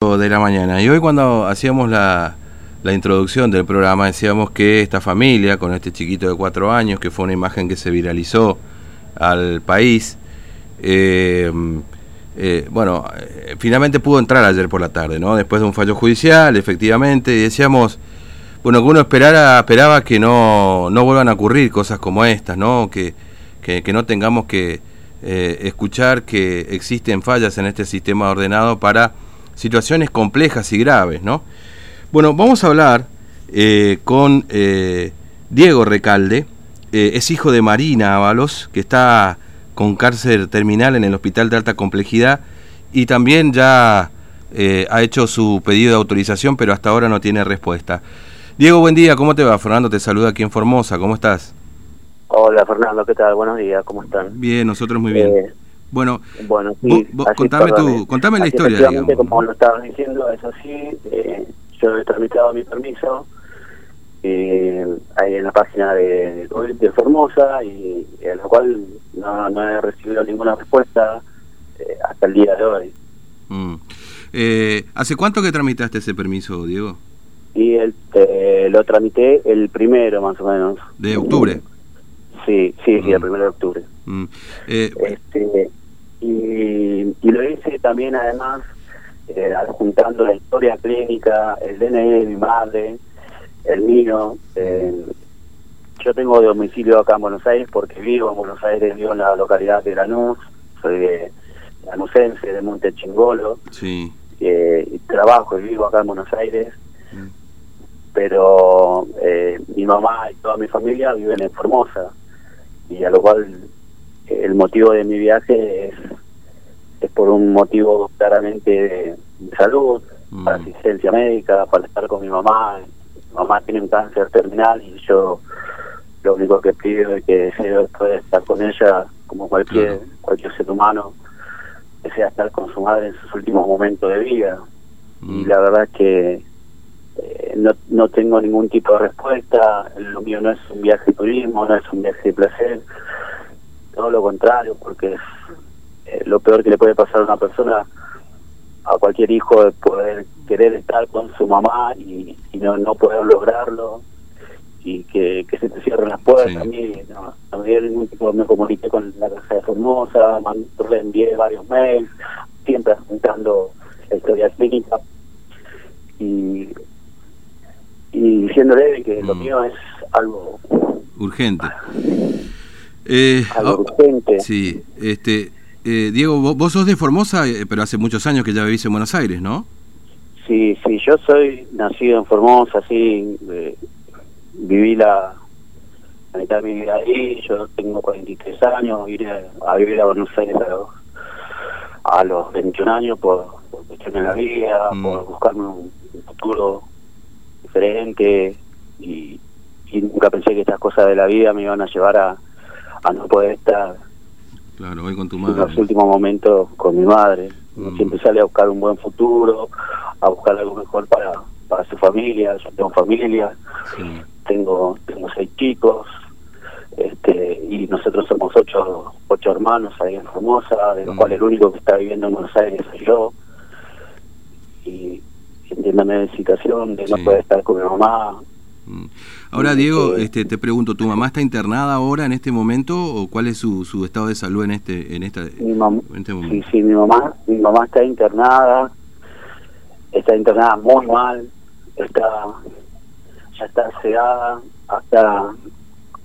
de la mañana. Y hoy cuando hacíamos la, la, introducción del programa decíamos que esta familia, con este chiquito de cuatro años, que fue una imagen que se viralizó al país, eh, eh, bueno, eh, finalmente pudo entrar ayer por la tarde, ¿no? Después de un fallo judicial, efectivamente, y decíamos, bueno, que uno esperara, esperaba que no, no vuelvan a ocurrir cosas como estas, ¿no? Que, que, que no tengamos que escuchar que existen fallas en este sistema ordenado para situaciones complejas y graves, ¿no? Bueno, vamos a hablar eh, con eh, Diego Recalde, eh, es hijo de Marina Ábalos, que está con cárcel terminal en el Hospital de Alta Complejidad y también ya ha hecho su pedido de autorización, pero hasta ahora no tiene respuesta. Diego, buen día, ¿cómo te va? Fernando te saluda aquí en Formosa, ¿cómo estás? Hola Fernando, ¿qué tal? Buenos días, ¿cómo están? Bien, nosotros muy bien. Bueno, bueno contame, tu, contame la historia. Digamos. Como lo estabas diciendo, es así. Eh, yo he tramitado mi permiso eh, ahí en la página de, de Formosa y a la cual no, no he recibido ninguna respuesta eh, hasta el día de hoy. Mm. Eh, ¿Hace cuánto que tramitaste ese permiso, Diego? Y el, lo tramité el primero, más o menos. ¿De octubre? Sí, sí, sí, el mm. primero de octubre. Mm. este, también además eh, adjuntando la historia clínica, el DNI de mi madre, el mío. yo tengo domicilio acá en Buenos Aires porque vivo en Buenos Aires, vivo en la localidad de Lanús, soy de lanusense, de Monte Chingolo. Sí. Eh, y trabajo y vivo acá en Buenos Aires. Mm. Pero eh, mi mamá y toda mi familia viven en Formosa. Y a lo cual el motivo de mi viaje es por un motivo claramente de, salud, mm. para asistencia médica, para estar con mi mamá. Mi mamá tiene un cáncer terminal y yo lo único que pido y que deseo es poder estar con ella como cualquier cualquier ser humano desea estar con su madre en sus últimos momentos de vida y mm. la verdad es que eh, no, no tengo ningún tipo de respuesta lo mío no es un viaje de turismo no es un viaje de placer todo lo contrario, porque es eh, lo peor que le puede pasar a una persona, a cualquier hijo, de poder querer estar con su mamá y, no, no poder lograrlo y que, se te cierren las puertas. A mí no, me ningún tipo, me comuniqué con la Casa de Formosa, le envié varios mails, siempre apuntando la historia clínica y, y diciéndole que lo mm. mío es algo urgente. Eh, oh, sí, este, eh, Diego, vos, sos de Formosa, eh, pero hace muchos años que ya vivís en Buenos Aires, ¿no? Sí, sí, yo soy nacido en Formosa, sí, eh, viví la, mitad de mi vida ahí, yo tengo 43 años, vine a, vivir a Buenos Aires a los, 21 años por, por cuestiones de la vida, mm. por buscarme un, futuro diferente y, y nunca pensé que estas cosas de la vida me iban a llevar a a no poder estar claro, hoy con tu madre. en los últimos momentos con mi madre. Mm. Siempre sale a buscar un buen futuro, a buscar algo mejor para, para su familia. Yo tengo familia, tengo, tengo seis chicos, este y nosotros somos ocho, ocho hermanos ahí en Formosa, de los mm. cuales el único que está viviendo en Buenos Aires soy yo. Y entiéndame de situación de no poder estar con mi mamá, Mm. Ahora, Diego, este, te pregunto, ¿tu mamá está internada ahora en este momento o cuál es su, su estado de salud en este en esta mi este momento? Sí, sí, mi mamá, mi mamá está internada, está internada muy mal, está ya está sedada, hasta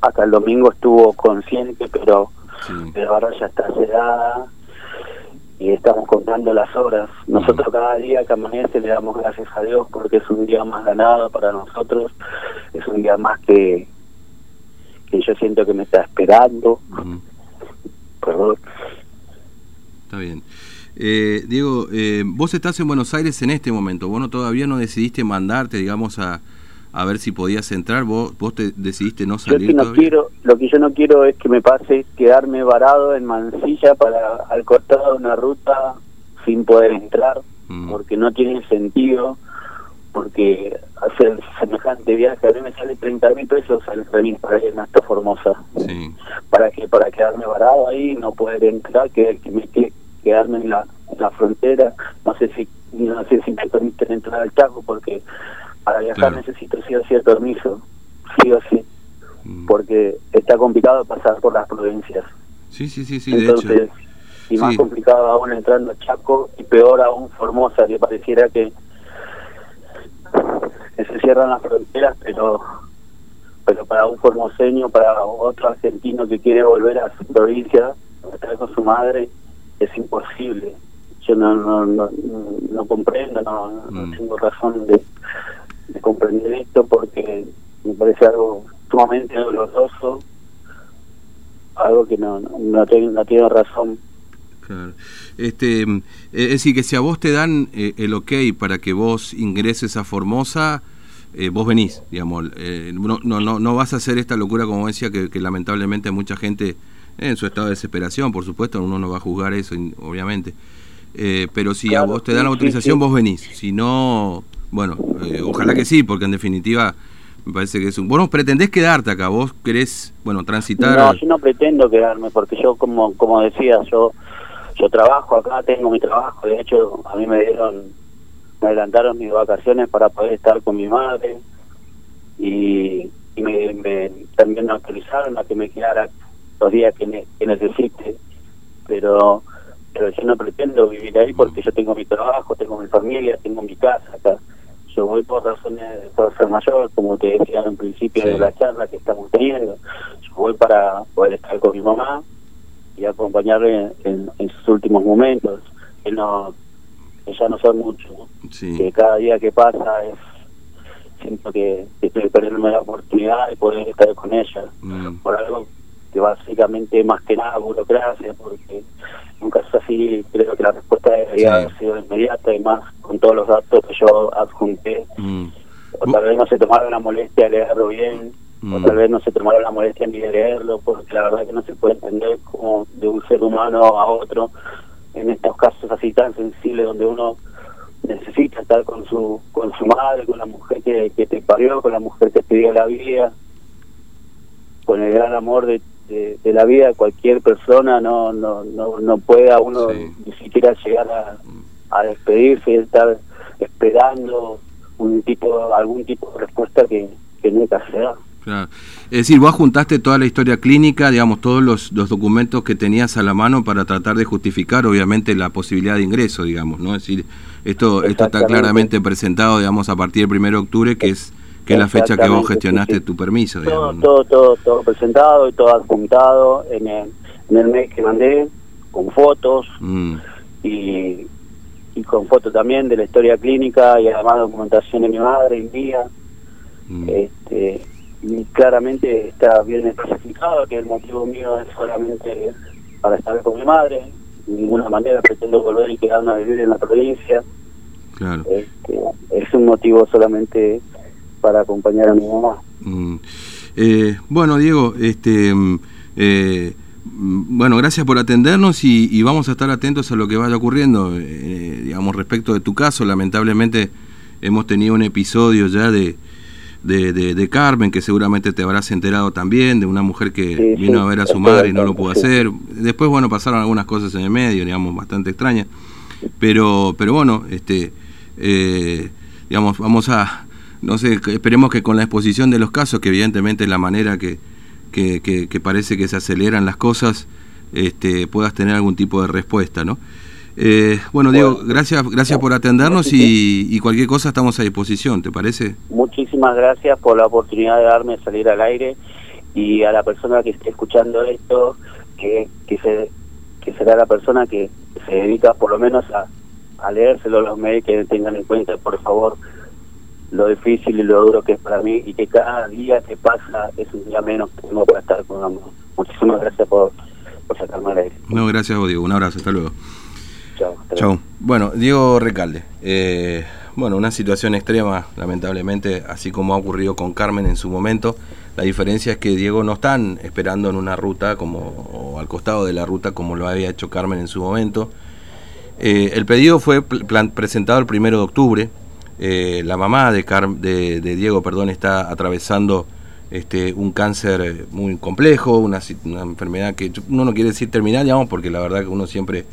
hasta el domingo estuvo consciente, pero, pero ahora ya está sedada y estamos contando las horas. Nosotros cada día que amanece le damos gracias a Dios porque es un día más ganado para nosotros, es un día más que, que yo siento que me está esperando. Perdón. Está bien. Eh, Diego, eh, vos estás en Buenos Aires en este momento, vos no, todavía no decidiste mandarte, digamos, a, a ver si podías entrar, vos, vos te decidiste no salir. Yo no quiero, lo que yo no quiero es que me pase quedarme varado en Mansilla para al costado de una ruta sin poder entrar, mm. porque no tiene sentido, porque hacer semejante viaje a mí me sale 30 mil pesos al venir para ir a esta Formosa. Para que para quedarme varado ahí, no poder entrar, que, que me quedarme en la, la frontera, no sé si no sé si me permiten entrar al Chaco porque para viajar necesito sí o sí el permiso, sí o sí, mm. porque está complicado pasar por las provincias. Sí, sí, sí, sí, Entonces, de hecho. Y más complicado aún entrando a Chaco y peor aún Formosa, que pareciera que, que cierran las fronteras, pero pero para un formoseño, para otro argentino que quiere volver a su provincia, estar con su madre, es imposible. Yo no, no, no, no comprendo, no, no mm. tengo razón de, de comprender esto porque me parece algo sumamente doloroso, algo que no, no, tengo, no tiene razón. Claro. Este, eh, es decir, que si a vos te dan eh, el ok para que vos ingreses a Formosa, eh, vos venís, digamos, no, no, no vas a hacer esta locura como decía que, que lamentablemente mucha gente en su estado de desesperación, por supuesto, uno no va a juzgar eso, obviamente. pero si a vos te dan la autorización, vos venís. Si no, bueno, ojalá que sí, porque en definitiva me parece que es un... Vos no pretendés quedarte acá, vos querés, bueno, transitar... No, yo no pretendo quedarme, porque yo, como, como decía, yo yo trabajo acá, tengo mi trabajo, de hecho a mí me dieron, me adelantaron mis vacaciones para poder estar con mi madre y, me, también me autorizaron a que me quedara los días que, que necesite, pero pero yo no pretendo vivir ahí porque yo tengo mi trabajo, tengo mi familia, tengo mi casa acá. Yo voy por razones de ser mayor, como te decía en principio de la charla que estamos teniendo. Yo voy para poder estar con mi mamá, y acompañarle en, sus últimos momentos, que no que ya no son muchos, que cada día que pasa es siento que, estoy perdiendo la oportunidad de poder estar con ella, mm. por algo que básicamente más que nada burocracia, porque en un caso así creo que la respuesta debería haber sido inmediata y más con todos los datos que yo adjunté, mm. o tal vez no se tomaron la molestia de leerlo bien, o tal vez no se tomaron la molestia ni de leerlo, porque la verdad que no se puede entender como de un ser humano a otro, en estos casos así tan sensibles donde uno necesita estar con su con su madre, con la mujer que, que te parió, con la mujer que te dio la vida, con el gran amor de, de, la vida de cualquier persona, no no no, no puede a uno ni siquiera llegar a, a despedirse y estar esperando un tipo algún tipo de respuesta que, que nunca se da. Claro. Es decir, vos juntaste toda la historia clínica, digamos, todos los, documentos que tenías a la mano para tratar de justificar, obviamente, la posibilidad de ingreso, digamos, ¿no? Es decir, esto, esto está claramente presentado, digamos, a partir del 1 de octubre, que es que es la fecha que vos gestionaste tu permiso, digamos. Todo, todo, todo, presentado y todo adjuntado en el, en el mail que mandé, con fotos mm. y, y con fotos también de la historia clínica y además documentación de mi madre y mía. Mm. Este, y claramente está bien especificado que el motivo mío es solamente para estar con mi madre, de ninguna manera pretendo volver y quedarme a vivir en la provincia. Claro. Este, es un motivo solamente para acompañar a mi mamá. Mm. Eh, bueno, Diego, este, mm, eh, mm, bueno, gracias por atendernos y, vamos a estar atentos a lo que vaya ocurriendo. Eh, digamos, respecto de tu caso, lamentablemente hemos tenido un episodio ya de, de, de, Carmen, que seguramente te habrás enterado también, de una mujer que vino a ver a su madre y no lo pudo hacer. Después, bueno, pasaron algunas cosas en el medio, digamos, bastante extrañas. Pero, pero bueno, este, eh, digamos, vamos a, no sé, esperemos que con la exposición de los casos, que evidentemente es la manera que, que, que parece que se aceleran las cosas, este, puedas tener algún tipo de respuesta, ¿no? Eh, bueno, Diego, gracias, gracias por atendernos y, cualquier cosa estamos a disposición, ¿te parece? Muchísimas gracias por la oportunidad de darme salir al aire y a la persona que esté escuchando esto, que, que, se, que será la persona que se dedica por lo menos a, a leérselo los medios, que tengan en cuenta, por favor, lo difícil y lo duro que es para mí y que cada día que pasa es un día menos que tengo para estar con amor. Muchísimas gracias por, por sacarme al aire. No, gracias, Diego. Un abrazo. Hasta luego. Chao. Bueno, Diego Recalde. Eh, bueno, una situación extrema, lamentablemente, así como ha ocurrido con Carmen en su momento. La diferencia es que Diego no están esperando en una ruta como o al costado de la ruta como lo había hecho Carmen en su momento. Eh, el pedido fue presentado el primero de octubre. Eh, la mamá de, de, Diego perdón, está atravesando este, un cáncer muy complejo, una, una enfermedad que uno no quiere decir terminal, digamos, porque la verdad que uno siempre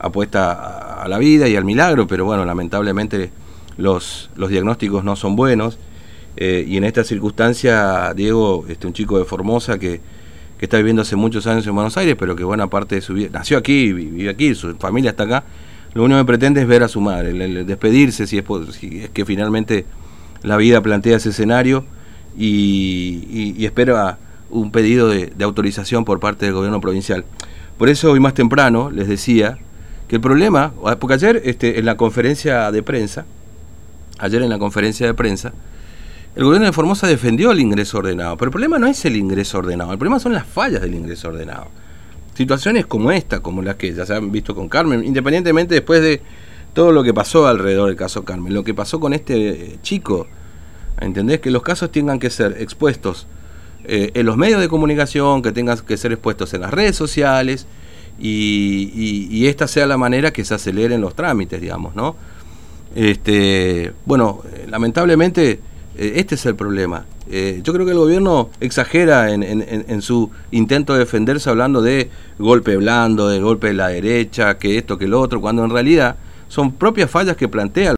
apuesta a, la vida y al milagro, pero bueno, lamentablemente los, los diagnósticos no son buenos. Eh, y en esta circunstancia, Diego, este, un chico de Formosa que, que está viviendo hace muchos años en Buenos Aires, pero que buena parte de su vida, nació aquí, vive aquí, su familia está acá, lo único que pretende es ver a su madre, despedirse si es, si es que finalmente la vida plantea ese escenario y, espera un pedido de, autorización por parte del gobierno provincial. Por eso hoy más temprano les decía que el problema, porque ayer este, en la conferencia de prensa, ayer en la conferencia de prensa, el gobierno de Formosa defendió el ingreso ordenado, pero el problema no es el ingreso ordenado, el problema son las fallas del ingreso ordenado. Situaciones como esta, como las que ya se han visto con Carmen, independientemente después de todo lo que pasó alrededor del caso Carmen, lo que pasó con este chico, ¿entendés? Que los casos tengan que ser expuestos eh, en los medios de comunicación, que tengan que ser expuestos en las redes sociales y, esta sea la manera que se aceleren los trámites, digamos, ¿no? Este, bueno, lamentablemente eh, este es el problema. Eh, yo creo que el gobierno exagera en, en, su intento de defenderse hablando de golpe blando, de golpe de la derecha, que esto, que lo otro, cuando en realidad son propias fallas que plantea